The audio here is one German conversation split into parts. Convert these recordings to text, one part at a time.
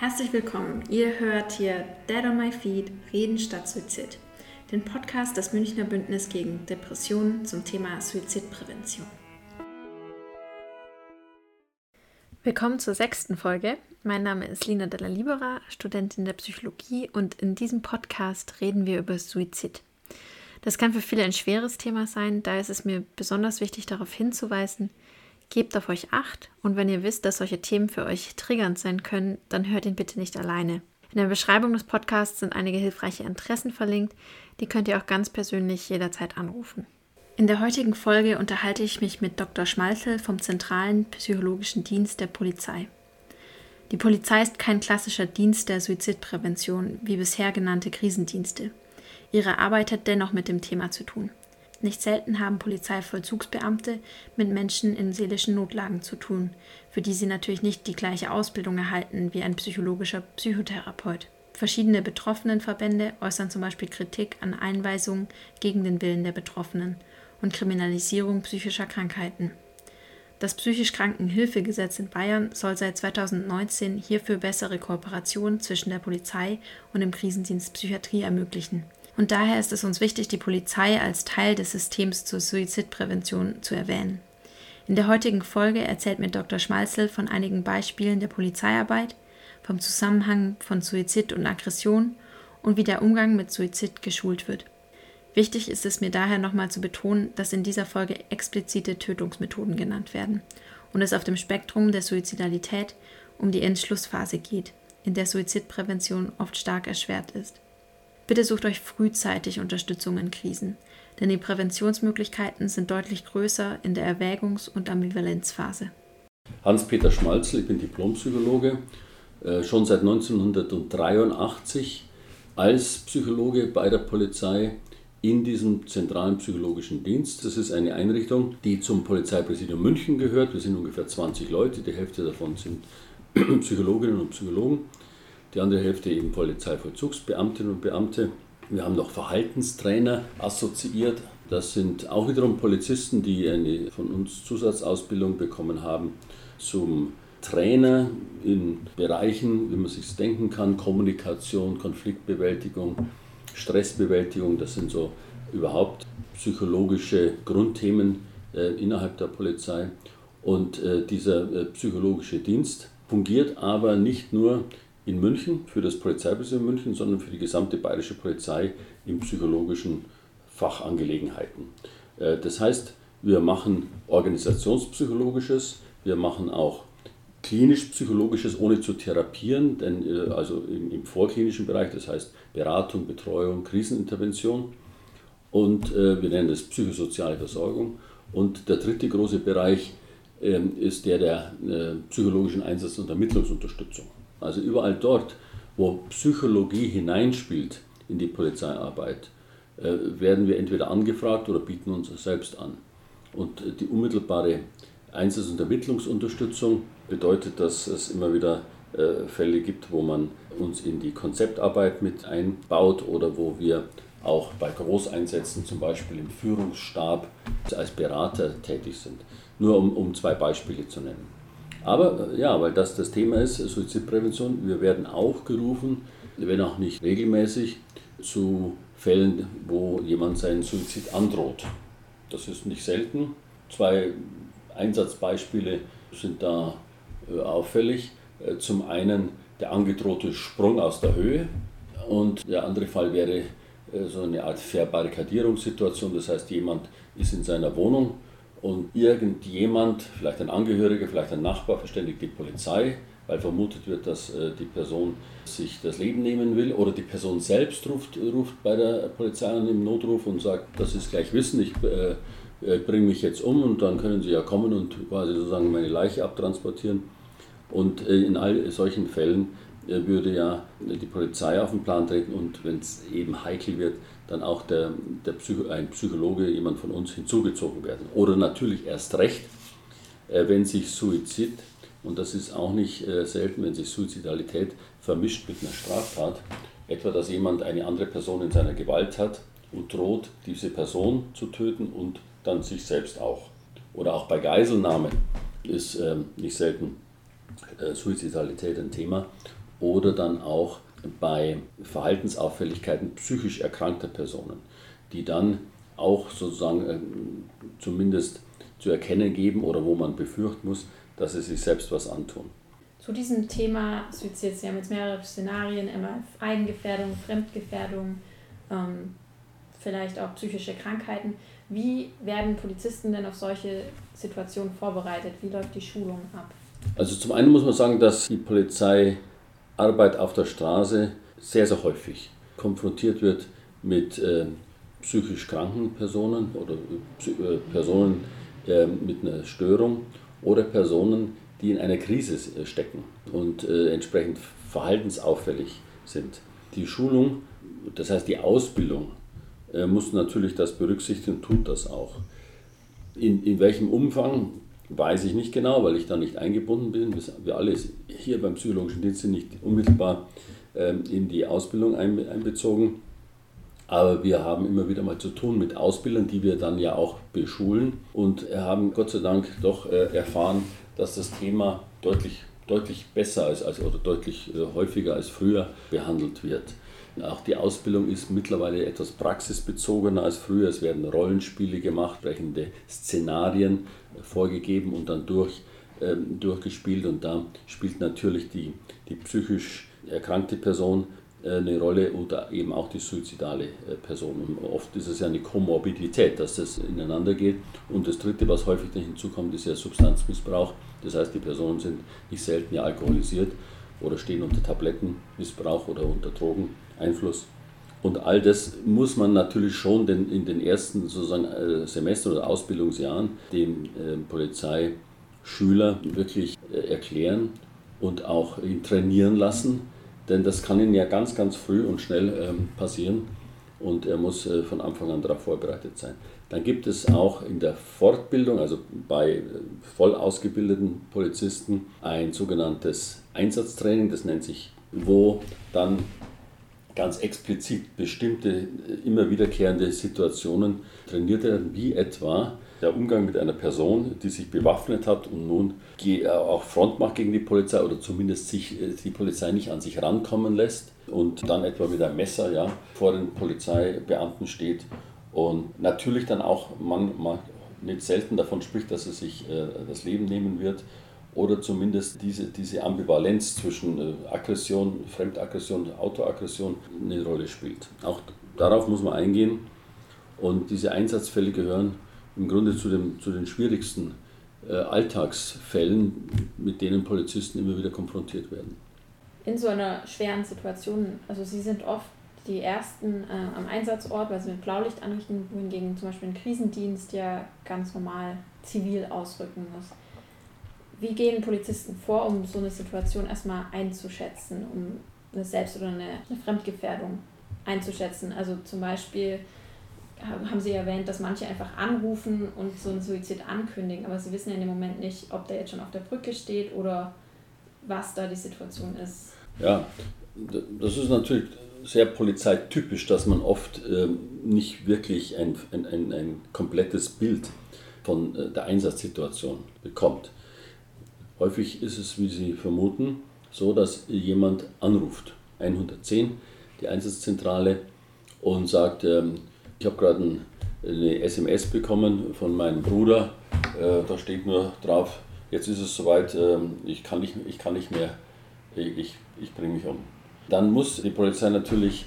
Herzlich willkommen. Ihr hört hier Dead on My Feet, Reden statt Suizid. Den Podcast des Münchner Bündnis gegen Depressionen zum Thema Suizidprävention. Willkommen zur sechsten Folge. Mein Name ist Lina Della Libera, Studentin der Psychologie und in diesem Podcast reden wir über Suizid. Das kann für viele ein schweres Thema sein, da ist es mir besonders wichtig darauf hinzuweisen, Gebt auf euch acht und wenn ihr wisst, dass solche Themen für euch triggernd sein können, dann hört ihn bitte nicht alleine. In der Beschreibung des Podcasts sind einige hilfreiche Interessen verlinkt, die könnt ihr auch ganz persönlich jederzeit anrufen. In der heutigen Folge unterhalte ich mich mit Dr. Schmalzel vom Zentralen Psychologischen Dienst der Polizei. Die Polizei ist kein klassischer Dienst der Suizidprävention wie bisher genannte Krisendienste. Ihre Arbeit hat dennoch mit dem Thema zu tun. Nicht selten haben Polizeivollzugsbeamte mit Menschen in seelischen Notlagen zu tun, für die sie natürlich nicht die gleiche Ausbildung erhalten wie ein psychologischer Psychotherapeut. Verschiedene Betroffenenverbände äußern zum Beispiel Kritik an Einweisungen gegen den Willen der Betroffenen und Kriminalisierung psychischer Krankheiten. Das psychisch Krankenhilfegesetz in Bayern soll seit 2019 hierfür bessere Kooperation zwischen der Polizei und dem Krisendienst Psychiatrie ermöglichen. Und daher ist es uns wichtig, die Polizei als Teil des Systems zur Suizidprävention zu erwähnen. In der heutigen Folge erzählt mir Dr. Schmalzel von einigen Beispielen der Polizeiarbeit, vom Zusammenhang von Suizid und Aggression und wie der Umgang mit Suizid geschult wird. Wichtig ist es mir daher nochmal zu betonen, dass in dieser Folge explizite Tötungsmethoden genannt werden und es auf dem Spektrum der Suizidalität um die Entschlussphase geht, in der Suizidprävention oft stark erschwert ist. Bitte sucht euch frühzeitig Unterstützung in Krisen, denn die Präventionsmöglichkeiten sind deutlich größer in der Erwägungs- und Ambivalenzphase. Hans-Peter Schmalzel, ich bin Diplompsychologe, äh, schon seit 1983 als Psychologe bei der Polizei in diesem zentralen psychologischen Dienst. Das ist eine Einrichtung, die zum Polizeipräsidium München gehört. Wir sind ungefähr 20 Leute, die Hälfte davon sind Psychologinnen und Psychologen die andere Hälfte eben Polizeivollzugsbeamtinnen und Beamte. Wir haben noch Verhaltenstrainer assoziiert. Das sind auch wiederum Polizisten, die eine von uns Zusatzausbildung bekommen haben zum Trainer in Bereichen, wie man sich denken kann, Kommunikation, Konfliktbewältigung, Stressbewältigung. Das sind so überhaupt psychologische Grundthemen äh, innerhalb der Polizei. Und äh, dieser äh, psychologische Dienst fungiert aber nicht nur in München für das Polizeipräsidium München, sondern für die gesamte bayerische Polizei in psychologischen Fachangelegenheiten. Äh, das heißt, wir machen organisationspsychologisches, wir machen auch klinisch-psychologisches, ohne zu therapieren, denn äh, also im, im, vorklinischen Bereich, das heißt Beratung, Betreuung, Krisenintervention und äh, wir nennen das psychosoziale Versorgung. Und der dritte große Bereich äh, ist der der äh, psychologischen Einsatz- und Ermittlungsunterstützung. Also überall dort, wo Psychologie hineinspielt in die Polizeiarbeit, äh, werden wir entweder angefragt oder bieten uns selbst an. Und die unmittelbare Einsatz- und Ermittlungsunterstützung bedeutet, dass es immer wieder äh, Fälle gibt, wo man uns in die Konzeptarbeit mit einbaut oder wo wir auch bei Großeinsätzen, zum Beispiel im Führungsstab, als Berater tätig sind. Nur um, um zwei Beispiele zu nennen. Aber äh, ja, weil das das Thema ist, Suizidprävention, wir werden auch gerufen, wenn auch nicht regelmäßig, zu Fällen, wo jemand seinen Suizid androht. Das ist nicht selten. Zwei Einsatzbeispiele sind da äh, auffällig. Äh, zum einen der angedrohte Sprung aus der Höhe und der andere Fall wäre so eine Art Verbarrikadierungssituation. Das heißt, jemand ist in seiner Wohnung und irgendjemand, vielleicht ein Angehöriger, vielleicht ein Nachbar, verständigt die Polizei, weil vermutet wird, dass äh, die Person sich das Leben nehmen will oder die Person selbst ruft, ruft bei der Polizei an im Notruf und sagt, das ist gleich Wissen, ich äh, äh, bringe mich jetzt um und dann können sie ja kommen und quasi sozusagen meine Leiche abtransportieren. Und in all solchen Fällen würde ja die Polizei auf den Plan treten und wenn es eben heikel wird, dann auch der, der Psycho, ein Psychologe, jemand von uns hinzugezogen werden. Oder natürlich erst recht, äh, wenn sich Suizid, und das ist auch nicht äh, selten, wenn sich Suizidalität vermischt mit einer Straftat, etwa dass jemand eine andere Person in seiner Gewalt hat und droht, diese Person zu töten und dann sich selbst auch. Oder auch bei Geiselnahmen ist ähm, nicht selten Suizidalität ein Thema oder dann auch bei Verhaltensauffälligkeiten psychisch erkrankter Personen, die dann auch sozusagen äh, zumindest zu erkennen geben oder wo man befürchten muss, dass sie sich selbst was antun. Zu diesem Thema Suizid, Sie haben jetzt mehrere Szenarien, immer Eigengefährdung, Fremdgefährdung, ähm, vielleicht auch psychische Krankheiten. Wie werden Polizisten denn auf solche Situationen vorbereitet? Wie läuft die Schulung ab? Also zum einen muss man sagen, dass die Polizeiarbeit auf der Straße sehr, sehr häufig konfrontiert wird mit äh, psychisch kranken Personen oder äh, Personen äh, mit einer Störung oder Personen, die in einer Krise äh, stecken und äh, entsprechend verhaltensauffällig sind. Die Schulung, das heißt die Ausbildung, äh, muss natürlich das berücksichtigen tut das auch. In, in welchem Umfang weiß ich nicht genau, weil ich da nicht eingebunden bin. Wir alle hier beim Psychologischen Dienst sind nicht unmittelbar ähm, in die Ausbildung einbezogen. Aber wir haben immer wieder mal zu tun mit Ausbildern, die wir dann ja auch beschulen und haben Gott sei Dank doch äh, erfahren, dass das Thema deutlich, deutlich besser als, als, oder deutlich äh, häufiger als früher behandelt wird. Auch die Ausbildung ist mittlerweile etwas praxisbezogener als früher. Es werden Rollenspiele gemacht, entsprechende Szenarien vorgegeben und dann durch, ähm, durchgespielt. Und da spielt natürlich die, die psychisch erkrankte Person äh, eine Rolle oder eben auch die suizidale äh, Person. Und oft ist es ja eine Komorbidität, dass das ineinander geht. Und das Dritte, was häufig hinzukommt, ist ja Substanzmissbrauch. Das heißt, die Personen sind nicht selten ja alkoholisiert oder stehen unter Tablettenmissbrauch oder unter Drogeneinfluss. Und all das muss man natürlich schon in den ersten sozusagen äh, Semester oder Ausbildungsjahren dem Polizeischüler wirklich erklären und auch ihn trainieren lassen denn das kann ihm ja ganz, ganz früh und schnell ähm, passieren und er muss äh, von Anfang an darauf vorbereitet sein. Dann gibt es auch in der Fortbildung, also bei voll ausgebildeten Polizisten, ein sogenanntes Einsatztraining, das nennt sich, wo dann ganz explizit bestimmte, äh, immer wiederkehrende Situationen trainiert werden, wie etwa der Umgang mit einer Person, die sich bewaffnet hat und nun äh, auch Front macht gegen die Polizei oder zumindest sich äh, die Polizei nicht an sich rankommen lässt und dann etwa mit einem Messer ja, vor den Polizeibeamten steht und natürlich dann auch man, man nicht selten davon spricht, dass er sich äh, das Leben nehmen wird oder zumindest diese, diese Ambivalenz zwischen äh, Aggression, Fremdaggression, Autoaggression eine Rolle spielt. Auch darauf muss man eingehen und diese Einsatzfälle gehören im Grunde zu, dem, zu den schwierigsten äh, Alltagsfällen, mit denen Polizisten immer wieder konfrontiert werden. In so einer schweren Situation, also Sie sind oft die Ersten äh, am Einsatzort, weil Sie mit Blaulicht anrichten, wohingegen zum Beispiel ein Krisendienst ja ganz normal zivil ausrücken muss. Wie gehen Polizisten vor, um so eine Situation erstmal einzuschätzen, um eine Selbst- oder eine, eine Fremdgefährdung einzuschätzen? Also zum Beispiel haben Sie erwähnt, dass manche einfach anrufen und so einen Suizid ankündigen, aber Sie wissen ja in dem Moment nicht, ob der jetzt schon auf der Brücke steht oder was da die Situation ist. Ja, das ist natürlich sehr polizeitypisch, dass man oft ähm, nicht wirklich ein, ein, ein, ein komplettes Bild von äh, der Einsatzsituation bekommt. Häufig ist es, wie Sie vermuten, so, dass jemand anruft, 110, die Einsatzzentrale, und sagt, ähm, ich habe gerade ein, eine SMS bekommen von meinem Bruder. Äh, da steht nur drauf, jetzt ist es soweit, äh, ich, kann nicht, ich kann nicht mehr, ich, ich bringe mich um. Dann muss die Polizei natürlich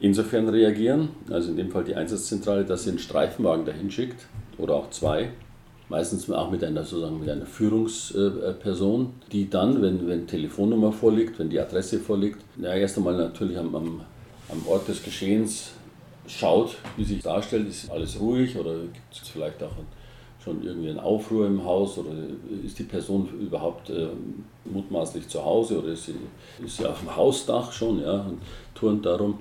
insofern reagieren, also in dem Fall die Einsatzzentrale, dass sie einen Streifenwagen dahin schickt oder auch zwei, meistens auch mit einer, sozusagen mit einer Führungsperson, die dann, wenn, wenn Telefonnummer vorliegt, wenn die Adresse vorliegt, ja, erst einmal natürlich am, am, am Ort des Geschehens schaut, wie sich darstellt, ist alles ruhig oder gibt es vielleicht auch schon irgendwie einen Aufruhr im Haus oder ist die Person überhaupt äh, mutmaßlich zu Hause oder ist sie, ist sie auf dem Hausdach schon ja, und turnt darum.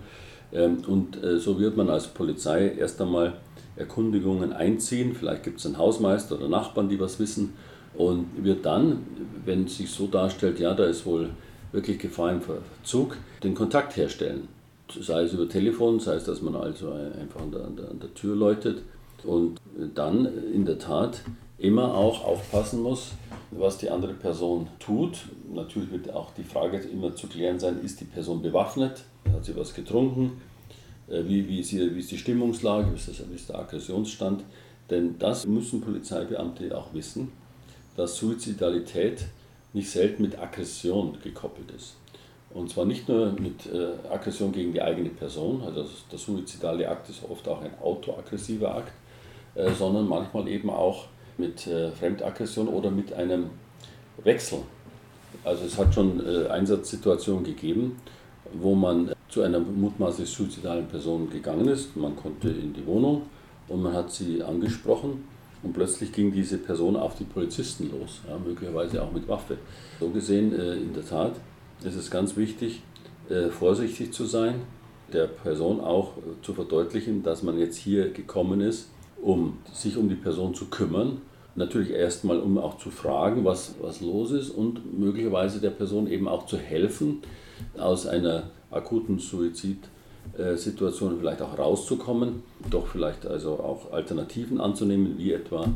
Ähm, und äh, so wird man als Polizei erst einmal Erkundigungen einziehen, vielleicht gibt es einen Hausmeister oder Nachbarn, die was wissen. Und wird dann, wenn sich so darstellt, ja, da ist wohl wirklich Gefahr im Verzug, den Kontakt herstellen. Sei es über Telefon, sei es, dass man also einfach an der, an der Tür läutet und dann in der Tat immer auch aufpassen muss, was die andere Person tut. Natürlich wird auch die Frage immer zu klären sein, ist die Person bewaffnet, hat sie was getrunken, äh, wie, wie, ist, die, wie ist die Stimmungslage, wie ist, das, wie ist der Aggressionsstand. Denn das müssen Polizeibeamte auch wissen, dass Suizidalität nicht selten mit Aggression gekoppelt ist. Und zwar nicht nur mit äh, Aggression gegen die eigene Person, also der suizidale Akt ist oft auch ein autoaggressiver Akt, äh, sondern manchmal eben auch mit äh, Fremdaggression oder mit einem Wechsel. Also es hat schon äh, Einsatzsituationen gegeben, wo man zu einer mutmaßlich suizidalen Person gegangen ist. Man konnte in die Wohnung und man hat sie angesprochen und plötzlich ging diese Person auf die Polizisten los, ja, möglicherweise auch mit Waffe. So gesehen, äh, in der Tat, ist es ganz wichtig, äh, vorsichtig zu sein, der Person auch äh, zu verdeutlichen, dass man jetzt hier gekommen ist, um sich um die Person zu kümmern. Natürlich erstmal, um auch zu fragen, was, was los ist und möglicherweise der Person eben auch zu helfen, aus einer akuten Suizidsituation vielleicht auch rauszukommen, doch vielleicht also auch Alternativen anzunehmen, wie etwa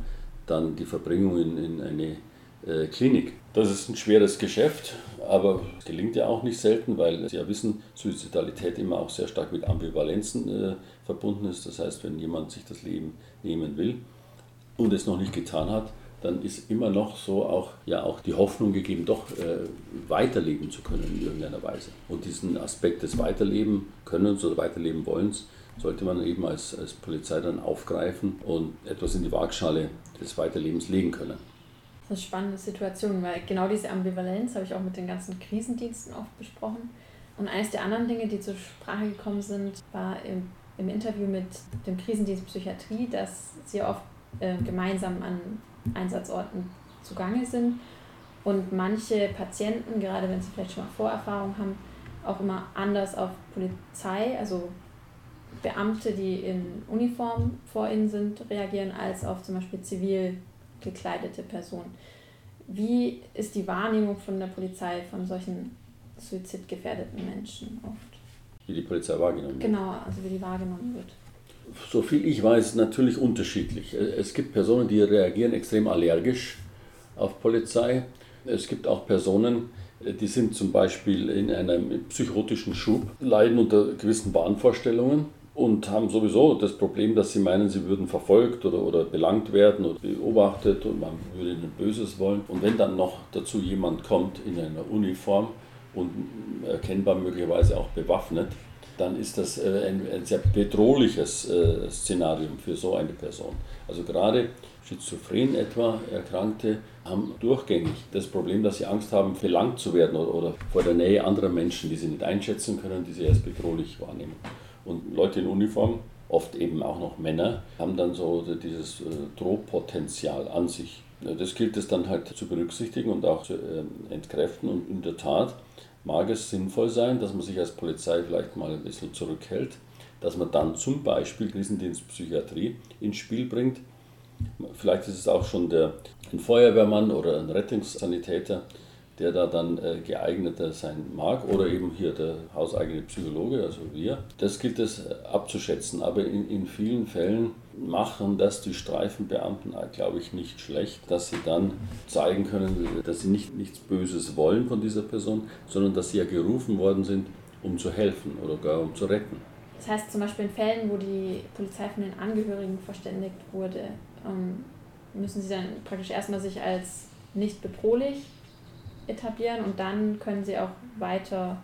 dann die Verbringung in, in eine äh, Klinik. Das ist ein schweres Geschäft, aber es gelingt ja auch nicht selten, weil Sie ja wissen, Suizidalität immer auch sehr stark mit Ambivalenzen äh, verbunden ist. Das heißt, wenn jemand sich das Leben nehmen will und es noch nicht getan hat, dann ist immer noch so auch, ja, auch die Hoffnung gegeben, doch äh, weiterleben zu können in irgendeiner Weise. Und diesen Aspekt des Weiterleben Könnens oder Weiterleben Wollens sollte man eben als, als Polizei dann aufgreifen und etwas in die Waagschale des Weiterlebens legen können. Das ist eine spannende Situation, weil genau diese Ambivalenz habe ich auch mit den ganzen Krisendiensten oft besprochen. Und eines der anderen Dinge, die zur Sprache gekommen sind, war im, im Interview mit dem Krisendienst Psychiatrie, dass sie oft äh, gemeinsam an Einsatzorten zugange sind und manche Patienten, gerade wenn sie vielleicht schon mal Vorerfahrung haben, auch immer anders auf Polizei, also Beamte, die in Uniform vor ihnen sind, reagieren, als auf zum Beispiel zivil gekleidete Personen. Wie ist die Wahrnehmung von der Polizei von solchen suizidgefährdeten Menschen oft? Wie die Polizei wahrgenommen wird? Genau, also wie die wahrgenommen wird. So viel ich weiß, natürlich unterschiedlich. Es gibt Personen, die reagieren extrem allergisch auf Polizei. Es gibt auch Personen, die sind zum Beispiel in einem psychotischen Schub, leiden unter gewissen Wahnvorstellungen und haben sowieso das Problem, dass sie meinen, sie würden verfolgt oder, oder belangt werden oder beobachtet und man würde ihnen Böses wollen. Und wenn dann noch dazu jemand kommt in einer Uniform und erkennbar möglicherweise auch bewaffnet, dann ist das äh, ein, ein sehr bedrohliches äh, Szenario für so eine Person. Also gerade Schizophren etwa Erkrankte haben durchgängig das Problem, dass sie Angst haben, belangt zu werden oder, oder vor der Nähe anderer Menschen, die sie nicht einschätzen können, die sie als bedrohlich wahrnehmen. Und Leute in Uniform, oft eben auch noch Männer, haben dann so dieses äh, Drohpotenzial an sich. Das gilt es dann halt zu berücksichtigen und auch zu entkräften. Und in der Tat mag es sinnvoll sein, dass man sich als Polizei vielleicht mal ein bisschen zurückhält, dass man dann zum Beispiel Krisendienst Psychiatrie ins Spiel bringt. Vielleicht ist es auch schon der, ein Feuerwehrmann oder ein Rettungssanitäter, der da dann äh, geeigneter sein mag oder eben hier der hauseigene Psychologe, also wir. Das gilt es äh, abzuschätzen, aber in, in vielen Fällen machen das die Streifenbeamten, äh, glaube ich, nicht schlecht, dass sie dann zeigen können, dass sie nicht nichts Böses wollen von dieser Person, sondern dass sie ja gerufen worden sind, um zu helfen oder gar um zu retten. Das heißt zum Beispiel in Fällen, wo die Polizei von den Angehörigen verständigt wurde, ähm, müssen sie dann praktisch erstmal sich als nicht bedrohlich etablieren und dann können sie auch weiter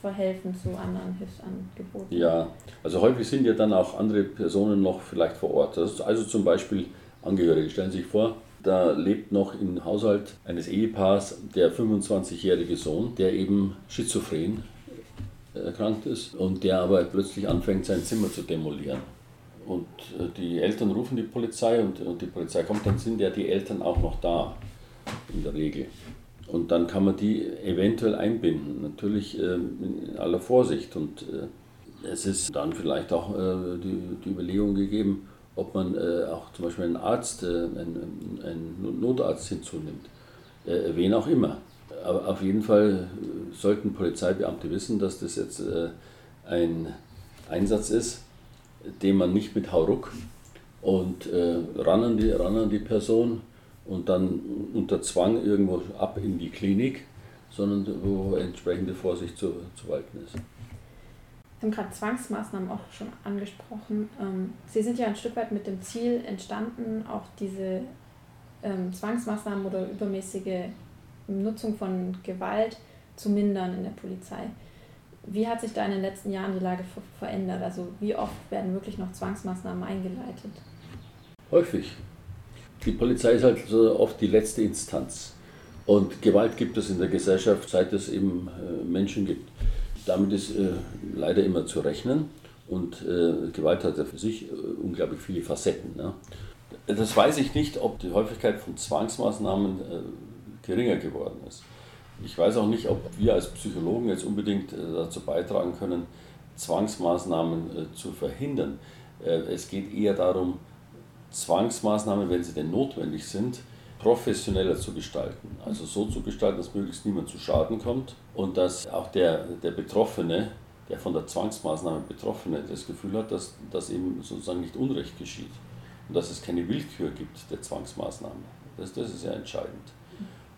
verhelfen zu anderen Hilfsangeboten. Ja, also häufig sind ja dann auch andere Personen noch vielleicht vor Ort. also zum Beispiel Angehörige. Stellen Sie sich vor, da lebt noch im Haushalt eines Ehepaars der 25-jährige Sohn, der eben schizophren erkrankt ist und der aber plötzlich anfängt, sein Zimmer zu demolieren. Und äh, die Eltern rufen die Polizei und die Polizei kommt, dann sind ja die Eltern auch noch da, in der Regel. Und dann kann man die eventuell einbinden, natürlich ähm, in aller Vorsicht. Und äh, es ist dann vielleicht auch äh, die, Überlegung gegeben, ob man äh, auch zum Beispiel einen Arzt, einen, einen Notarzt hinzunimmt. Wen auch immer. Aber auf jeden Fall sollten Polizeibeamte wissen, dass das jetzt ein Einsatz ist, den man nicht mit Hauruck und ran, an die, ran an die Person und dann unter Zwang irgendwo ab in die Klinik, sondern wo entsprechende Vorsicht zu, zu walten ist. Sie haben gerade Zwangsmaßnahmen auch schon angesprochen. Ähm, Sie sind ja ein Stück weit mit dem Ziel entstanden, auch diese ähm, Zwangsmaßnahmen oder übermäßige Nutzung von Gewalt zu mindern in der Polizei. Wie hat sich da in den letzten Jahren die Lage verändert? Also wie oft werden wirklich noch Zwangsmaßnahmen eingeleitet? Häufig. Die Polizei ist halt oft die letzte Instanz. Und Gewalt gibt es in der Gesellschaft, seit es eben äh, Menschen gibt. Damit ist äh, leider immer zu rechnen. Und äh, Gewalt hat ja für sich unglaublich viele Facetten. Ne? Das weiß ich nicht, ob die Häufigkeit von Zwangsmaßnahmen geringer geworden ist. Ich weiß auch nicht, ob wir als Psychologen jetzt unbedingt dazu beitragen können, Zwangsmaßnahmen zu verhindern. Es geht eher darum, Zwangsmaßnahmen, wenn sie denn notwendig sind, professioneller zu gestalten. Also so zu gestalten, dass möglichst niemand zu Schaden kommt und dass auch der, der Betroffene, der von der Zwangsmaßnahme Betroffene, das Gefühl hat, dass, dass ihm sozusagen nicht Unrecht geschieht und dass es keine Willkür gibt der Zwangsmaßnahme. Das, das ist ja entscheidend.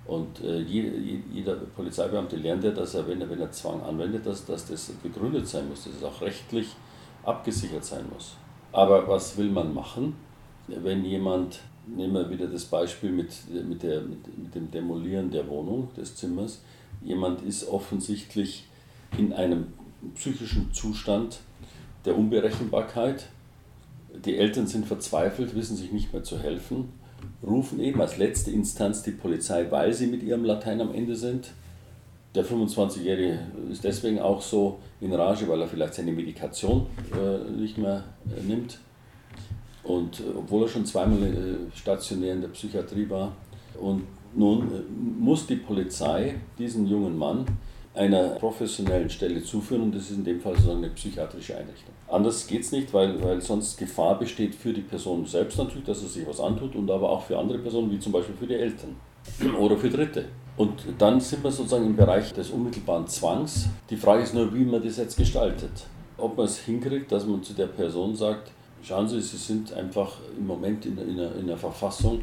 Und äh, jeder, jeder Polizeibeamte lernt ja, dass er, wenn er, wenn er Zwang anwendet, dass, dass das begründet sein muss, dass es auch rechtlich abgesichert sein muss. Aber was will man machen, wenn jemand nehmen wir wieder das Beispiel mit, mit, der, mit, mit dem Demolieren der Wohnung, des Zimmers. Jemand ist offensichtlich in einem psychischen Zustand der Unberechenbarkeit. Die Eltern sind verzweifelt, wissen sich nicht mehr zu helfen, rufen eben als letzte Instanz die Polizei, weil sie mit ihrem Latein am Ende sind. Der 25-Jährige ist deswegen auch so in Rage, weil er vielleicht seine Medikation äh, nicht mehr äh, nimmt. Und äh, obwohl er schon zweimal äh, stationär in der Psychiatrie war. Und nun äh, muss die Polizei diesen jungen Mann einer professionellen Stelle zuführen und das ist in dem Fall sozusagen eine psychiatrische Einrichtung. Anders geht es nicht, weil, weil sonst Gefahr besteht für die Person selbst natürlich, dass er sich was antut und aber auch für andere Personen, wie zum Beispiel für die Eltern oder für Dritte. Und dann sind wir sozusagen im Bereich des unmittelbaren Zwangs. Die Frage ist nur, wie man das jetzt gestaltet. Ob man es hinkriegt, dass man zu der Person sagt, Schauen Sie, Sie sind einfach im Moment in, in, einer, in einer Verfassung,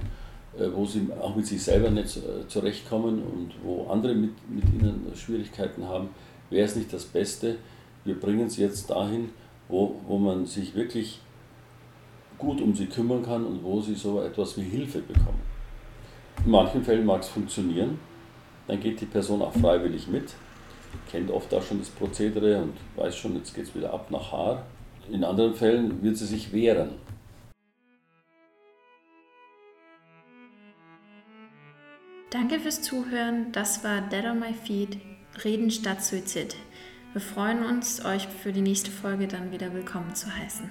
äh, wo Sie auch mit sich selber nicht äh, zurechtkommen und wo andere mit, mit Ihnen Schwierigkeiten haben. Wäre es nicht das Beste, wir bringen Sie jetzt dahin, wo, wo man sich wirklich gut um Sie kümmern kann und wo Sie so etwas wie Hilfe bekommen. In manchen Fällen mag es funktionieren, dann geht die Person auch freiwillig mit, kennt oft auch schon das Prozedere und weiß schon, jetzt geht es wieder ab nach Haar in anderen Fällen wird sie sich wehren. Danke fürs Zuhören. Das war Dead on My Feet, Reden statt Suizid. Wir freuen uns, euch für die nächste Folge dann wieder willkommen zu heißen.